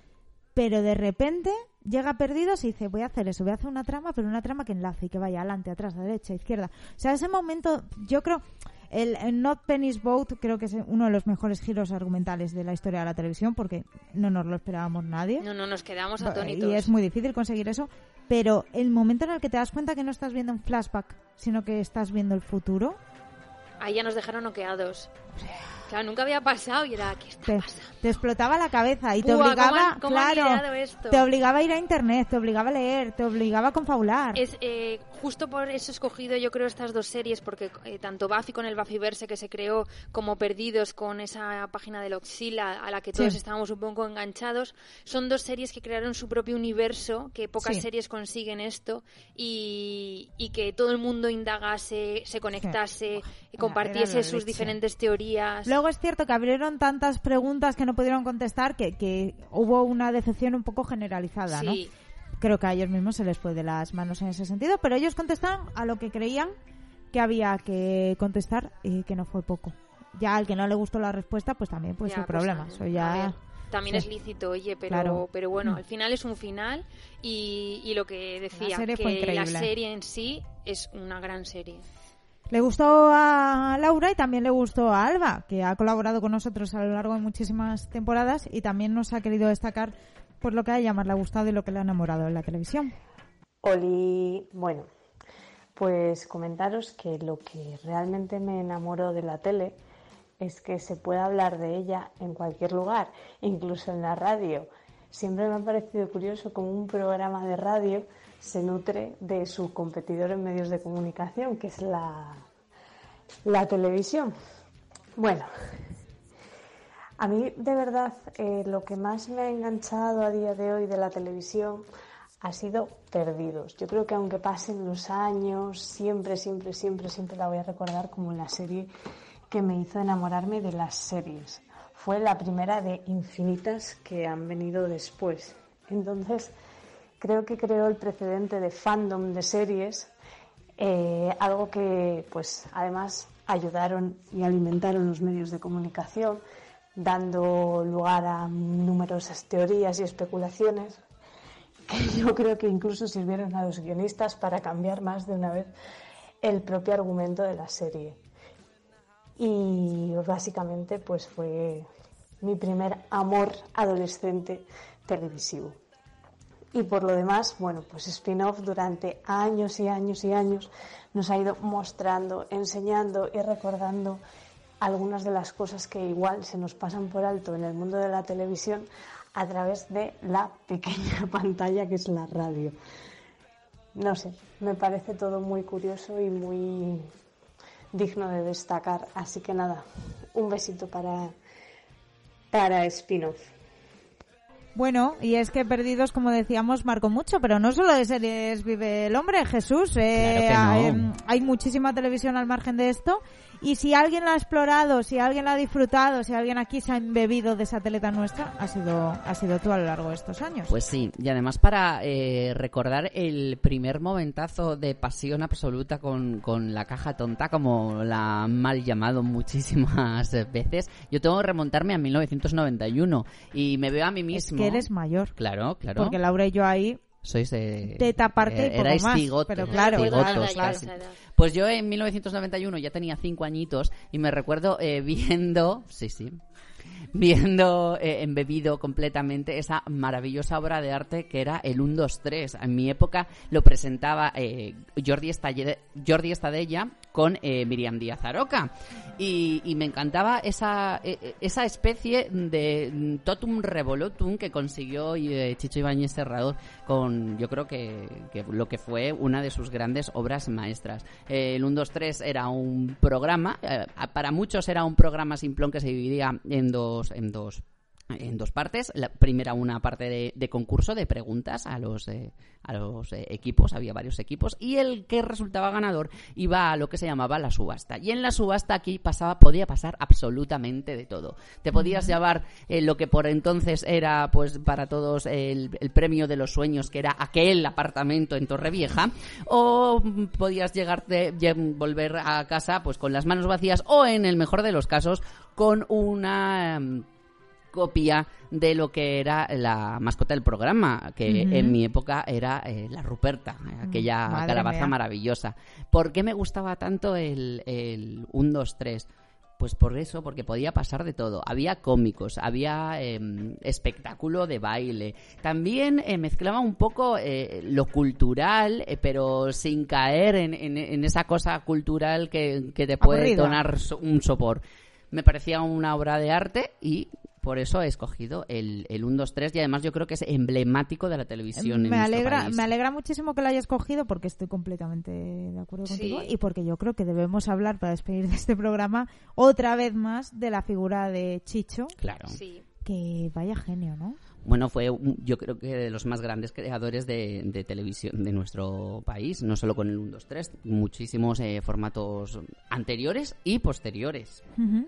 Pero de repente llega Perdidos y dice, voy a hacer eso, voy a hacer una trama, pero una trama que enlace y que vaya adelante, atrás, a derecha, izquierda. O sea, ese momento, yo creo, el, el Not Penny's Boat creo que es uno de los mejores giros argumentales de la historia de la televisión porque no nos lo esperábamos nadie. No, no, nos quedamos Y atónitos. es muy difícil conseguir eso. Pero el momento en el que te das cuenta que no estás viendo un flashback, sino que estás viendo el futuro, Ahí ya nos dejaron noqueados. Claro, nunca había pasado y era, ¿qué está te, pasando? te explotaba la cabeza y te Buah, ¿cómo obligaba, cómo claro, te obligaba a ir a internet, te obligaba a leer, te obligaba a confabular. Es eh, justo por eso he escogido yo creo estas dos series porque eh, tanto Buffy con el Buffyverse que se creó como Perdidos con esa página del Oxila a la que todos Sí. estábamos un poco enganchados son dos series que crearon su propio universo que pocas Sí. series consiguen esto y, y que todo el mundo indagase se conectase Era compartiese sus leche. diferentes teorías Luego es cierto que abrieron tantas preguntas que no pudieron contestar que, que hubo una decepción un poco generalizada, ¿no? Creo que a ellos mismos se les fue de las manos en ese sentido, pero ellos contestaron a lo que creían que había que contestar y que no fue poco. Ya al que no le gustó la respuesta, pues también pues Ya, su pues, problema. ya también sí. es lícito, oye, pero, Claro. pero bueno, Mm. al final es un final y, y lo que decía, serie que fue la serie en sí es una gran serie. Le gustó a Laura y también le gustó a Alba, que ha colaborado con nosotros a lo largo de muchísimas temporadas y también nos ha querido destacar por lo que a ella más le ha gustado y lo que le ha enamorado en la televisión. Oli, bueno, pues comentaros que lo que realmente me enamoró de la tele es que se puede hablar de ella en cualquier lugar, incluso en la radio. Siempre me ha parecido curioso cómo un programa de radio se nutre de su competidor en medios de comunicación, que es la, la televisión. Bueno, a mí, de verdad, eh, lo que más me ha enganchado a día de hoy de la televisión ha sido Perdidos. Yo creo que aunque pasen los años, siempre, siempre, siempre, siempre la voy a recordar como la serie que me hizo enamorarme de las series. Fue la primera de infinitas que han venido después. Entonces, creo que creó el precedente de fandom de series, eh, algo que, pues, además ayudaron y alimentaron los medios de comunicación, dando lugar a numerosas teorías y especulaciones que yo creo que incluso sirvieron a los guionistas para cambiar más de una vez el propio argumento de la serie. Y básicamente pues fue mi primer amor adolescente televisivo. Y por lo demás, bueno, pues spin-off durante años y años y años nos ha ido mostrando, enseñando y recordando algunas de las cosas que igual se nos pasan por alto en el mundo de la televisión a través de la pequeña pantalla que es la radio. No sé, me parece todo muy curioso y muy digno de destacar. Así que nada, un besito para, para spin-off. Bueno, y es que Perdidos, como decíamos, marcó mucho, pero no solo de series vive el hombre, Jesús. eh, Claro que hay, no. hay muchísima televisión al margen de esto. Y si alguien la ha explorado, si alguien la ha disfrutado, si alguien aquí se ha embebido de esa teleta nuestra, ha sido, ha sido tú a lo largo de estos años. Pues sí, y además para eh, recordar el primer momentazo de pasión absoluta con, con la caja tonta, como la han mal llamado muchísimas veces, yo tengo que remontarme a 1991 y me veo a mí es mismo. que eres mayor. Claro, claro. Porque Laura y yo ahí Sois de... Teta aparte y poco erais más, cigotos, pero claro, recuerdo claro, claro. de. Pues yo en 1991 ya tenía cinco añitos y me recuerdo eh, viendo, sí, sí, viendo eh, embebido completamente esa maravillosa obra de arte que era el 1, 2, 3. En mi época lo presentaba eh, Jordi, Estalle- Jordi Estadella con eh, Miriam Díaz Aroca. Y, me encantaba esa, eh, eh, esa especie de mm, totum revolutum que consiguió eh, Chicho Ibáñez Serrador con, yo creo que, que lo que fue una de sus grandes obras maestras. El 1, 2, 3 era un programa, para muchos era un programa simplón que se dividía en dos, en dos en dos partes. La primera, una parte de, de concurso de preguntas a los, eh, a los eh, equipos, había varios equipos, y el que resultaba ganador iba a lo que se llamaba la subasta. Y en la subasta aquí pasaba, podía pasar absolutamente de todo. Te podías llevar eh, lo que por entonces era, pues, para todos el, el premio de los sueños, que era aquel apartamento en Torrevieja, o podías llegarte, lle- volver a casa, pues, con las manos vacías, o en el mejor de los casos, con una. mm, copia de lo que era la mascota del programa, que en mi época era eh, la Ruperta, eh, aquella Madre calabaza mía. maravillosa. ¿Por qué me gustaba tanto el, el 1, 2, 3? Pues por eso, porque podía pasar de todo. Había cómicos, había em, espectáculo de baile. También eh, mezclaba un poco eh, lo cultural, pero sin caer en, en- en esa cosa cultural que, que te puede Aburrida. donar so- un sopor. Me parecía una obra de arte y por eso he escogido el, el 1, 2, 3 y además yo creo que es emblemático de la televisión en me nuestro alegra, país. me alegra muchísimo que lo hayas cogido porque estoy completamente de acuerdo Sí. contigo y porque yo creo que debemos hablar para despedir de este programa otra vez más de la figura de Chicho, Claro. Sí. que vaya genio, ¿no? Bueno, fue yo creo que de los más grandes creadores de, de televisión de nuestro país, no solo con el 1, 2, 3, muchísimos eh, formatos anteriores y posteriores.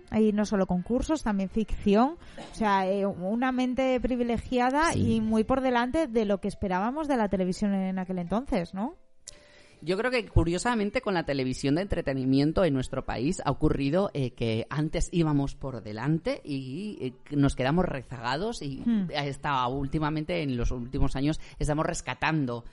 Hay no solo concursos, también ficción, o sea, eh, una mente privilegiada Sí. y muy por delante de lo que esperábamos de la televisión en aquel entonces, ¿no? Yo creo que curiosamente con la televisión de entretenimiento en nuestro país ha ocurrido eh, que antes íbamos por delante y eh, nos quedamos rezagados y Hmm. hasta últimamente en los últimos años estamos rescatando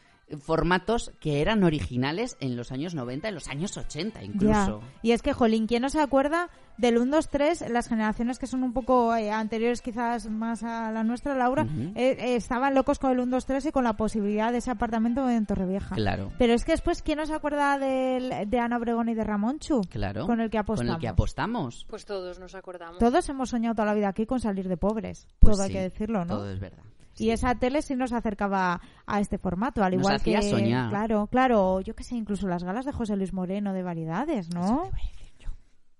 formatos que eran originales en los años 90, en los años 80 incluso. Ya. Y es que, Jolín, ¿quién no se acuerda del 1, 2, 3? Las generaciones que son un poco eh, anteriores quizás más a la nuestra, Laura, eh, eh, estaban locos con el 1, 2, 3 y con la posibilidad de ese apartamento en Torrevieja. Claro. Pero es que después, ¿quién no se acuerda del- de Ana Obregón y de Ramonchu? Claro. Con el que apostamos. Con el que apostamos. Pues todos nos acordamos. Todos hemos soñado toda la vida aquí con salir de pobres. Pues todo hay que decirlo, ¿no? Todo es verdad. Y esa tele sí nos acercaba a este formato, al Nos igual hacía que soñar. claro, claro, yo qué sé, incluso las galas de José Luis Moreno de variedades, Eso ¿no? te iba a decir yo.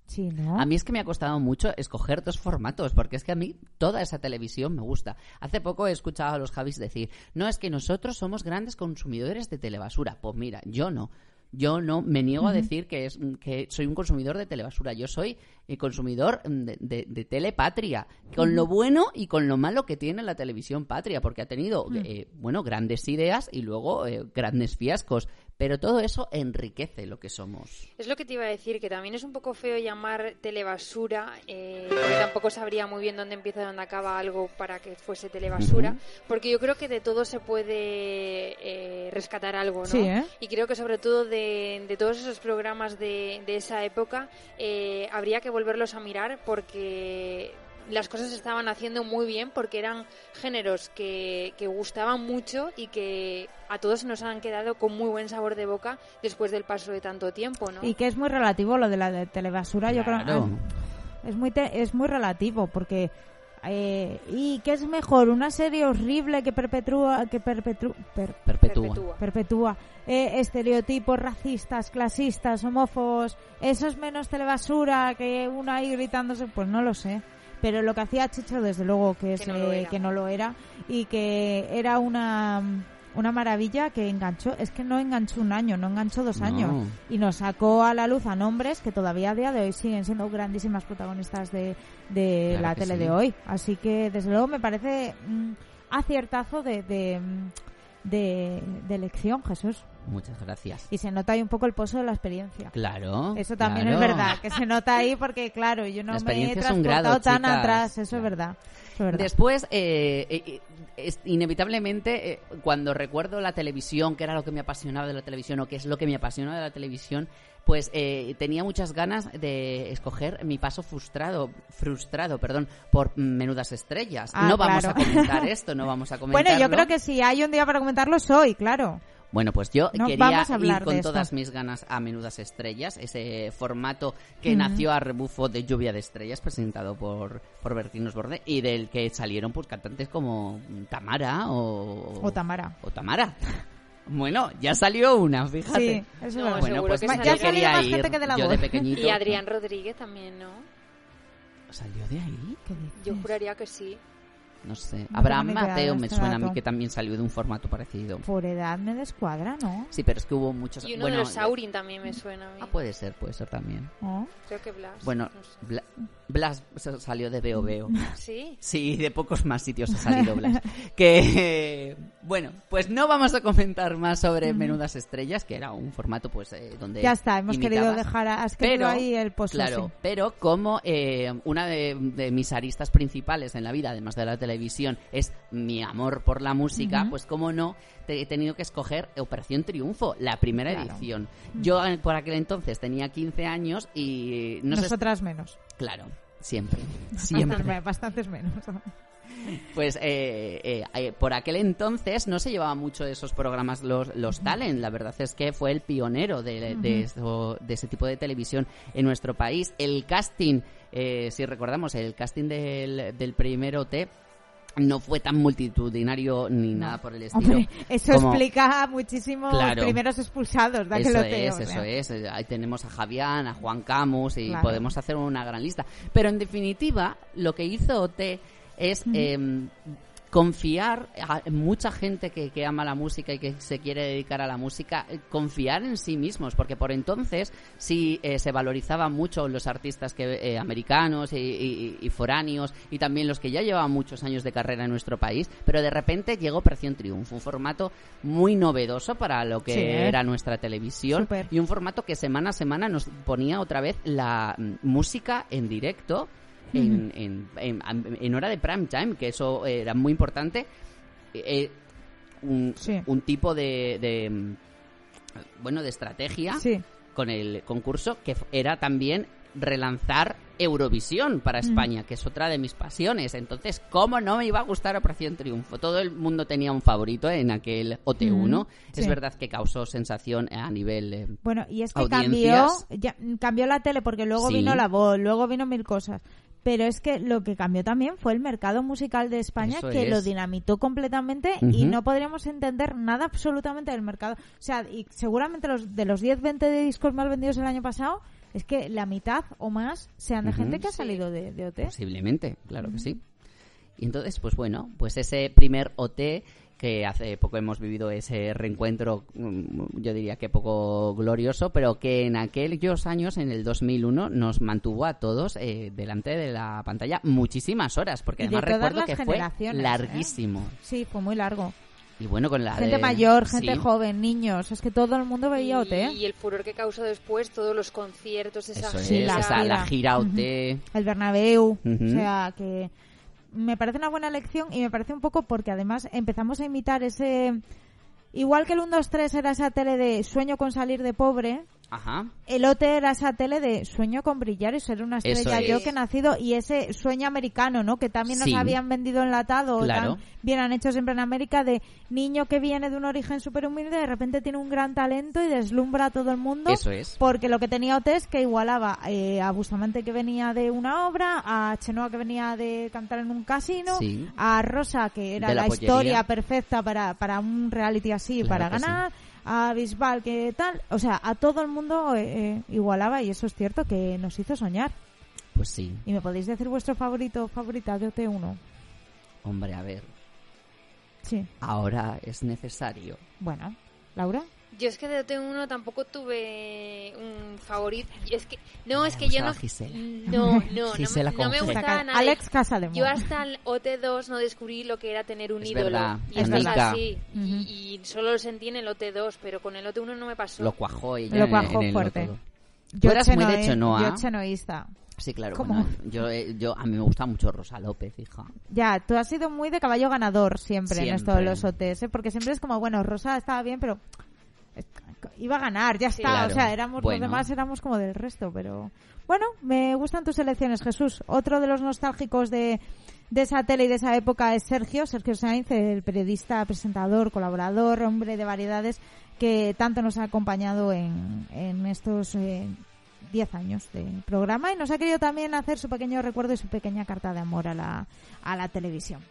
Sí, ¿no? A mí es que me ha costado mucho escoger dos formatos, porque es que a mí toda esa televisión me gusta. Hace poco he escuchado a los Javis decir, no, es que nosotros somos grandes consumidores de telebasura. Pues mira, yo no. Yo no me niego a decir que, es, que soy un consumidor de telebasura. Yo soy eh, consumidor mm, de, de, de telepatria, con lo bueno y con lo malo que tiene la televisión patria, porque ha tenido, eh, bueno, grandes ideas y luego eh, grandes fiascos. Pero todo eso enriquece lo que somos. Es lo que te iba a decir, que también es un poco feo llamar telebasura, eh, porque tampoco sabría muy bien dónde empieza y dónde acaba algo para que fuese telebasura, porque yo creo que de todo se puede eh, rescatar algo, ¿no? Sí, ¿eh? Y creo que sobre todo de, de todos esos programas de, de esa época eh, habría que volverlos a mirar porque las cosas se estaban haciendo muy bien porque eran géneros que, que gustaban mucho y que a todos nos han quedado con muy buen sabor de boca después del paso de tanto tiempo, ¿no? Y que es muy relativo lo de la de telebasura, yo creo. Ah, Es muy, te- es muy relativo porque. Eh, ¿Y qué es mejor? ¿Una serie horrible que perpetúa. que perpetúa. Perpetúa. Perpetúa. perpetúa eh, estereotipos racistas, clasistas, homófobos. ¿Eso es menos telebasura que una ahí gritándose? Pues no lo sé. Pero lo que hacía Chicho, desde luego, que, es, Que no lo eh, era. que no lo era. Y que era una, una maravilla que enganchó. Es que no enganchó un año, no enganchó dos No. años. Y nos sacó a la luz a nombres que todavía a día de hoy siguen siendo grandísimas protagonistas de, de Claro la tele sí. de hoy. Así que, desde luego, me parece mm, aciertazo de, de, de, de elección, Jesús. Muchas gracias. Y se nota ahí un poco el pozo de la experiencia. Claro. Eso también claro. es verdad, que se nota ahí porque, claro, yo no me he transportado grado, tan chicas. atrás, eso es verdad. Eso es verdad. Después, eh, eh, es- inevitablemente, eh, cuando recuerdo la televisión, que era lo que me apasionaba de la televisión o qué es lo que me apasiona de la televisión, pues eh, tenía muchas ganas de escoger mi paso frustrado, frustrado, perdón, por menudas estrellas. Ah, no vamos claro. a comentar esto, no vamos a comentarlo. Bueno, yo creo que si hay un día para comentarlo, soy, claro. Bueno, pues yo No, quería vamos a hablar ir con todas mis ganas a Menudas Estrellas, ese formato que nació a rebufo de Lluvia de Estrellas, presentado por, por Bertinos Borde, y del que salieron pues cantantes como Tamara o... O Tamara. o Tamara. Bueno, ya salió una, fíjate. Sí, eso es No. Bueno, pues que. Ya salió quería más ir, gente que de la yo voz. de pequeñito. Y Adrián Rodríguez también, ¿no? ¿Salió de ahí? ¿Qué dices? Yo juraría que sí. No sé. No Abraham Mateo me este suena a mí que también salió de un formato parecido. Por edad me descuadra, ¿no? Sí, pero es que hubo muchos... Y uno bueno, de los Saurin también me suena a mí. Ah, puede ser, puede ser también. ¿No? Creo que Blas. Bueno, no sé. Bla- Blas salió de Veo Veo. Sí. Sí, de pocos más sitios ha salido Blas. Que, bueno, pues no vamos a comentar más sobre Menudas Estrellas, que era un formato pues eh, donde Ya está, hemos querido dejar, a- has querido Pero, ahí el pozo. Claro, sí. pero como eh, una de, de mis aristas principales en la vida, además de la televisión, es mi amor por la música, pues como no, te- he tenido que escoger Operación Triunfo, la primera Claro. edición. Yo eh, por aquel entonces tenía 15 años y no sé... Nosotras menos. Claro, siempre, siempre. Bastantes, me- bastantes menos. Pues eh, eh, eh, por aquel entonces no se llevaba mucho de esos programas los, los talent. La verdad es que fue el pionero de, de eso- de ese tipo de televisión en nuestro país. El casting, eh, si recordamos, el casting del, del primer OT no fue tan multitudinario ni nada por el estilo. Hombre, eso como- explica muchísimo Claro. los primeros expulsados de Eso es, eso es. Eh, Ahí tenemos a Javián, a Juan Camus y Claro. podemos hacer una gran lista. Pero en definitiva, lo que hizo OT es em, confiar a mucha gente que, que ama la música y que se quiere dedicar a la música, eh, confiar en sí mismos, porque por entonces sí eh, se valorizaban mucho los artistas que eh, americanos y, y- y foráneos y también los que ya llevaban muchos años de carrera en nuestro país, pero de repente llegó Operación Triunfo, un formato muy novedoso para lo que Sí, ¿eh? era nuestra televisión y un formato que semana a semana nos ponía otra vez la mm, música en directo en, en, en- en hora de prime time, que eso era muy importante. Eh, un, Sí. un tipo de, de, mm, bueno de estrategia Sí. con el concurso que era también relanzar Eurovisión para España, que es otra de mis pasiones. Entonces, ¿cómo no me iba a gustar Operación Triunfo? Todo el mundo tenía un favorito en aquel OT1. Ujú, Es verdad que causó sensación a nivel eh, Bueno, y es que cambió, ya, cambió la tele porque luego Sí. vino la voz, luego vino mil cosas. Pero es que lo que cambió también fue el mercado musical de España Eso que es. lo dinamitó completamente y no podríamos entender nada absolutamente del mercado. O sea, y seguramente los, de los 10, 20 de discos más vendidos el año pasado, es que la mitad o más sean de gente que ha Sí. salido de, de OT. Posiblemente, claro que sí. Y entonces, pues bueno, pues ese primer OT que hace poco hemos vivido ese reencuentro, mm, yo diría que poco glorioso, pero que en aquellos años, en el 2001, nos mantuvo a todos eh, delante de la pantalla muchísimas horas, porque además recuerdo que fue ¿eh? larguísimo. Sí, fue muy largo. Y bueno, con la Gente de- mayor, gente sí, joven, niños. Es que todo el mundo veía OT. ¿eh? Y el furor que causó después, todos los conciertos, esa Eso es, Sí, la esa- la gira. gira. OT. el Bernabéu, o sea que me parece una buena elección y me parece un poco porque además empezamos a imitar ese igual que el 1 2 3 era esa tele de sueño con salir de pobre, Ajá. el OT era esa tele de sueño con brillar y ser una estrella es. yo que he nacido y ese sueño americano, ¿no? Que también nos Sí. habían vendido enlatado Claro. tan bien han hecho siempre en América de niño que viene de un origen súper humilde de repente tiene un gran talento y deslumbra a todo el mundo. Eso es. Porque lo que tenía OT es que igualaba eh, a Bustamante que venía de una obra, a Chenoa que venía de cantar en un casino, Sí. a Rosa que era De la, historia perfecta para, para un reality así, Claro para sí. A Bisbal que tal, o sea, a todo el mundo eh, eh, igualaba y eso es cierto que nos hizo soñar. Pues sí. ¿Y me podéis decir vuestro favorito o favorita de OT1? Hombre, a ver. Sí, Ahora es necesario. bueno. ¿Laura? Yo es que de OT1 tampoco tuve un favorito. Es que no, es Me que yo gustaba no Gisela. No, no, Gisela no, me- no me gustaba nada. Alex Casademón. Yo hasta el OT2 no descubrí lo que era tener un Es ídolo. verdad, y es así. Ujú. y, y solo lo sentí en el OT2, pero con el OT1 no me pasó. Lo cuajó ella Lo cuajó en fuerte. Yo eras muy de Chenoa. Yo chenoísta. Sí, claro. ¿Cómo? bueno, yo, eh, yo, a mí me gusta mucho Rosa López, hija. Ya, tú has sido muy de caballo ganador siempre, en esto de Siempre. los OTs, ¿eh? porque siempre es como, bueno, Rosa estaba bien, pero iba a ganar, ya está. Claro. O sea, éramos Bueno. los demás éramos como del resto, pero bueno, me gustan tus elecciones, Jesús. Otro de los nostálgicos de, de esa tele y de esa época es Sergio, Sergio Sainz, el periodista, presentador, colaborador, hombre de variedades que tanto nos ha acompañado en, en estos eh, 10 años de programa y nos ha querido también hacer su pequeño recuerdo y su pequeña carta de amor a la, a la televisión.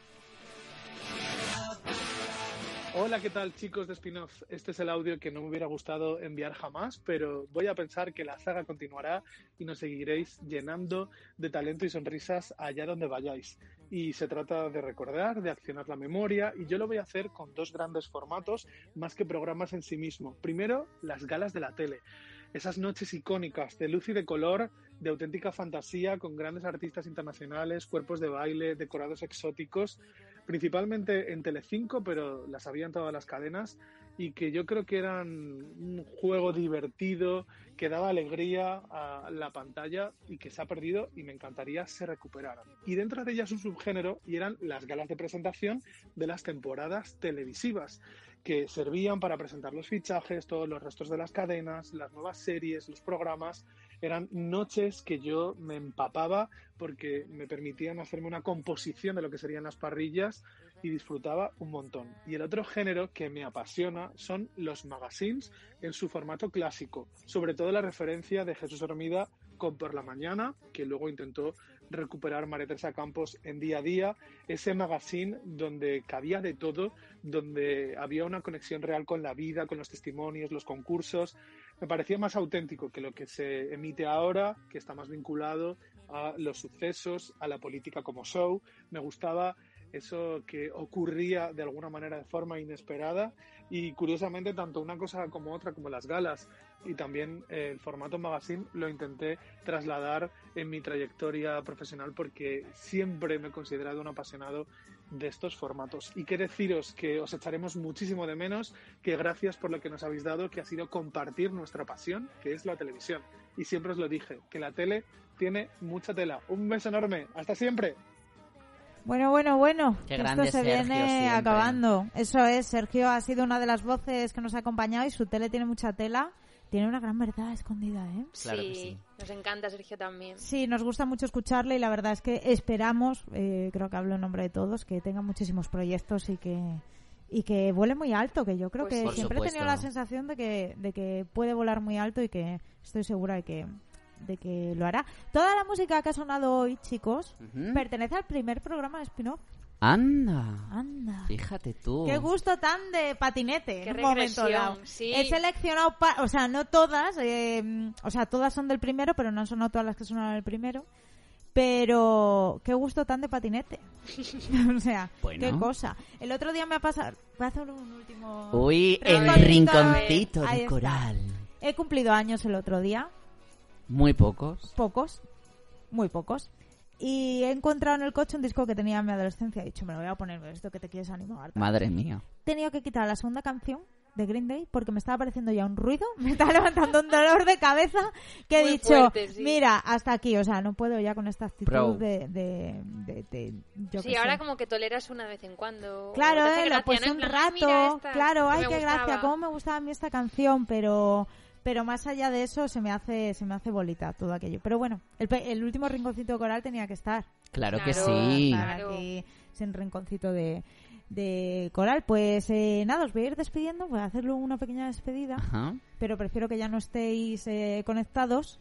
Hola, ¿qué tal chicos de Spin-off? Este es el audio que no me hubiera gustado enviar jamás, pero voy a pensar que la saga continuará y nos seguiréis llenando de talento y sonrisas allá donde vayáis. Y se trata de recordar, de accionar la memoria, y yo lo voy a hacer con dos grandes formatos más que programas en sí mismo. Primero, las galas de la tele. Esas noches icónicas de luz y de color, de auténtica fantasía, con grandes artistas internacionales, cuerpos de baile, decorados exóticos, principalmente en Telecinco, pero las había en todas las cadenas y que yo creo que eran un juego divertido, que daba alegría a la pantalla y que se ha perdido y me encantaría se recuperaran. Y dentro de ellas un subgénero y eran las galas de presentación de las temporadas televisivas que servían para presentar los fichajes, todos los restos de las cadenas, las nuevas series, los programas. Eran noches que yo me empapaba porque me permitían hacerme una composición de lo que serían las parrillas y disfrutaba un montón. Y el otro género que me apasiona son los magazines en su formato clásico, sobre todo la referencia de Jesús Hermida con Por la Mañana, que luego intentó recuperar María Teresa Campos en día a día, ese magazine donde cabía de todo, donde había una conexión real con la vida, con los testimonios, los concursos. Me parecía más auténtico que lo que se emite ahora, que está más vinculado a los sucesos, a la política como show. Me gustaba eso que ocurría de alguna manera de forma inesperada y curiosamente tanto una cosa como otra como las galas y también eh, el formato magazine lo intenté trasladar en mi trayectoria profesional porque siempre me he considerado un apasionado de estos formatos y qué deciros que os echaremos muchísimo de menos que gracias por lo que nos habéis dado que ha sido compartir nuestra pasión que es la televisión y siempre os lo dije que la tele tiene mucha tela un beso enorme hasta siempre Bueno, bueno, bueno. Qué esto se Sergio viene siempre. acabando. Eso es, Sergio ha sido una de las voces que nos ha acompañado y su tele tiene mucha tela. Tiene una gran verdad escondida, ¿eh? Claro que sí. nos encanta Sergio también. Sí, nos gusta mucho escucharle y la verdad es que esperamos, eh, creo que hablo en nombre de todos, que tenga muchísimos proyectos y que y que vuele muy alto, que yo creo Pues que sí. Siempre he tenido la sensación de que, de que puede volar muy alto y que estoy segura de que, de que lo hará. Toda la música que ha sonado hoy, chicos, pertenece al primer programa de spin-off. Anda. Anda. Fíjate tú. Qué gusto tan de patinete Qué en un momento regresión, dado. sí. He seleccionado, pa- o sea, no todas, eh, o sea, todas son del primero, pero no sonado todas las que sonaron del primero. Pero qué gusto tan de patinete. o sea, Bueno. qué cosa. El otro día me ha pasado, voy a hacer un último. Uy, el Rinconcito. de está. coral. He cumplido años el otro día, Muy pocos. pocos, muy pocos. Y he encontrado en el coche un disco que tenía en mi adolescencia. He dicho, me lo voy a poner, esto que te quieres animar. Madre mía. he tenido que quitar la segunda canción de Green Day porque me estaba apareciendo ya un ruido, me estaba levantando un dolor de cabeza que he Muy dicho, fuerte, sí. mira, hasta aquí, o sea, no puedo ya con esta actitud de, de, de- de- yo sí, ahora sé. como que toleras una vez en cuando. Claro, eh, gracia, pues un plan, "Ah, rato, mira esta, claro, ay, qué gracia, gustaba". cómo me gustaba a mí esta canción, pero pero más allá de eso se me hace se me hace bolita todo aquello. Pero bueno, el, pe- el último rinconcito de coral tenía que estar. Claro, que sí. estar Claro. aquí sin rinconcito de, de coral. Pues eh, nada, os voy a ir despidiendo, voy a hacerlo una pequeña despedida, Ajá. pero prefiero que ya no estéis eh, conectados.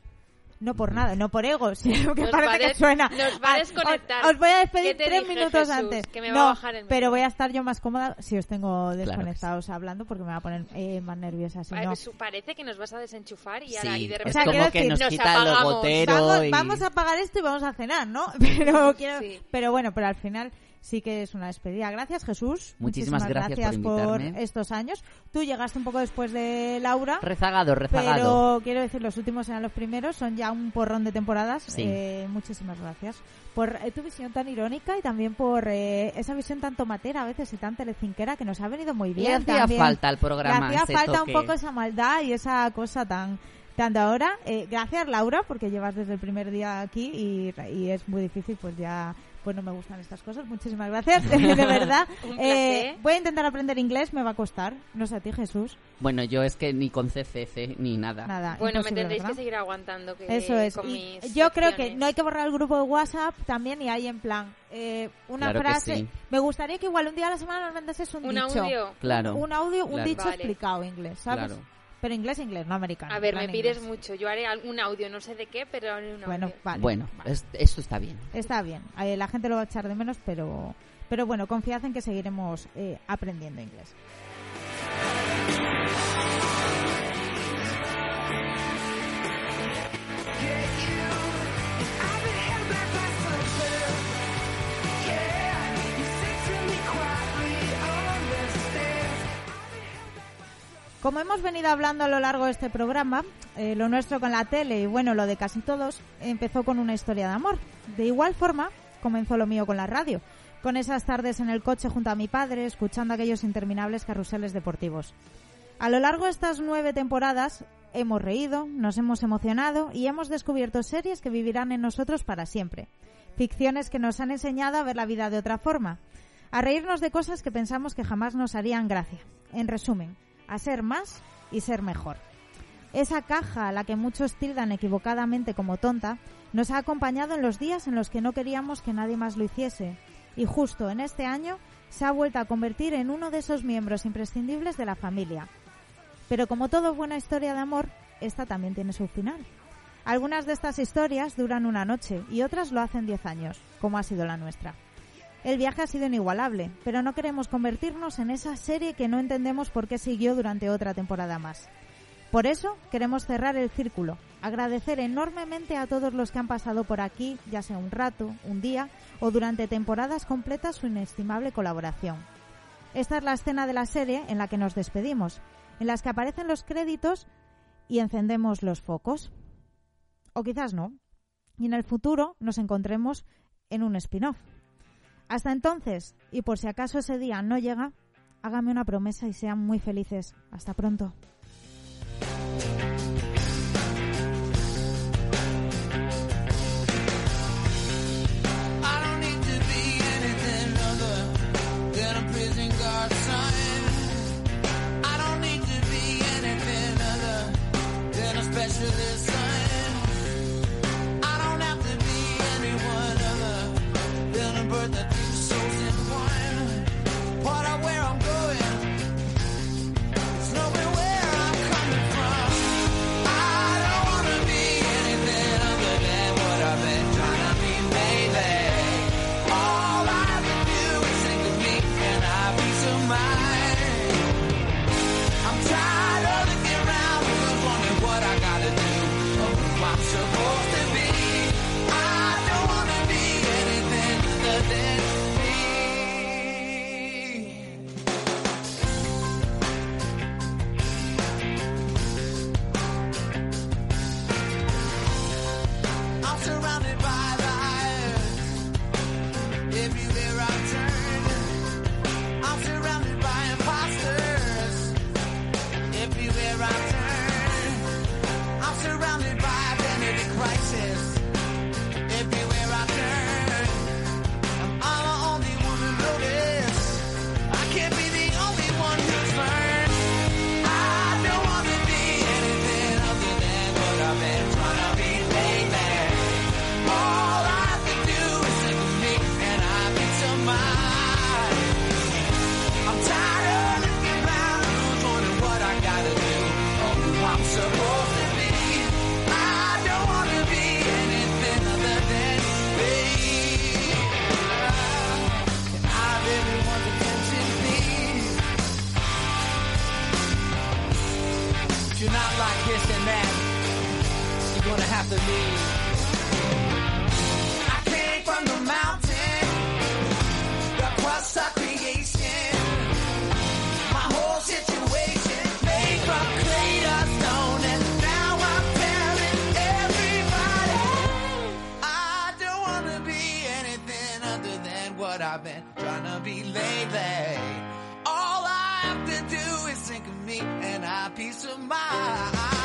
No por nada, no por ego, sino que Nos parece va que suena. nos va a Ah, desconectar. Os, os voy a despedir ¿Qué te tres dije, minutos Jesús? antes. Que me va no, a bajar el pero voy a estar yo más cómoda si os tengo desconectados hablando porque me va a poner eh, más nerviosa. Si no. su- Parece que nos vas a desenchufar y, Sí, ahora, y de repente O sea, como que decir, nos nos quita el apagamos. gotero Vamos, y... vamos a apagar esto y vamos a cenar, ¿no? Pero, quiero, Sí. pero bueno, pero al final sí que es una despedida. Gracias, Jesús. Muchísimas gracias por invitarme. estos años. Tú llegaste un poco después de Laura. Rezagado, rezagado. Pero quiero decir, los últimos eran los primeros, son ya un porrón de temporadas. Sí. Eh, muchísimas gracias por eh, tu visión tan irónica y también por eh, esa visión tan tomatera a veces y tan telecinquera que nos ha venido muy bien. Le hacía también. falta al programa Le hacía falta toque. un poco esa maldad y esa cosa tan tan de ahora. Eh, gracias Laura porque llevas desde el primer día aquí y, y es muy difícil pues ya pues no me gustan estas cosas. Muchísimas gracias, de verdad. Un Eh, voy a intentar aprender inglés, me va a costar. No sé a ti, Jesús. Bueno, yo es que ni con CCC ni nada. Nada. Bueno, me tendréis ¿verdad? que seguir aguantando que, Eso es. con Y mis yo creo que no hay que borrar el grupo de WhatsApp también y hay en plan eh, una Claro que frase. sí. Me gustaría que igual un día a la semana nos mandases un, Un dicho. audio. Claro. Un audio, un Claro. dicho Vale. explicado inglés, ¿sabes? Claro. Pero inglés, inglés, no americano. A ver, me pides inglés. mucho. Yo haré un audio, no sé de qué, pero haré un audio. Bueno, vale. Bueno, es- esto está bien. Está bien. Eh, la gente lo va a echar de menos, pero, pero bueno, confiad en que seguiremos eh, aprendiendo inglés. Como hemos venido hablando a lo largo de este programa, eh, lo nuestro con la tele y bueno, lo de casi todos, empezó con una historia de amor. De igual forma, comenzó lo mío con la radio, con esas tardes en el coche junto a mi padre, escuchando aquellos interminables carruseles deportivos. A lo largo de estas nueve temporadas hemos reído, nos hemos emocionado y hemos descubierto series que vivirán en nosotros para siempre. Ficciones que nos han enseñado a ver la vida de otra forma, a reírnos de cosas que pensamos que jamás nos harían gracia. En resumen, a ser más y ser mejor. Esa caja a la que muchos tildan equivocadamente como tonta, nos ha acompañado en los días en los que no queríamos que nadie más lo hiciese. Y justo en este año se ha vuelto a convertir en uno de esos miembros imprescindibles de la familia. Pero como toda buena historia de amor, esta también tiene su final. Algunas de estas historias duran una noche y otras lo hacen diez años, como ha sido la nuestra. El viaje ha sido inigualable, pero no queremos convertirnos en esa serie que no entendemos por qué siguió durante otra temporada más. Por eso queremos cerrar el círculo, agradecer enormemente a todos los que han pasado por aquí, ya sea un rato, un día o durante temporadas completas su inestimable colaboración. Esta es la escena de la serie en la que nos despedimos, en las que aparecen los créditos y encendemos los focos. O quizás no. Y en el futuro nos encontremos en un spin-off. Hasta entonces, y por si acaso ese día no llega, hágame una promesa y sean muy felices. Hasta pronto. Than a I've been trying to be lately. All I have to do is think of me and I peace of mind.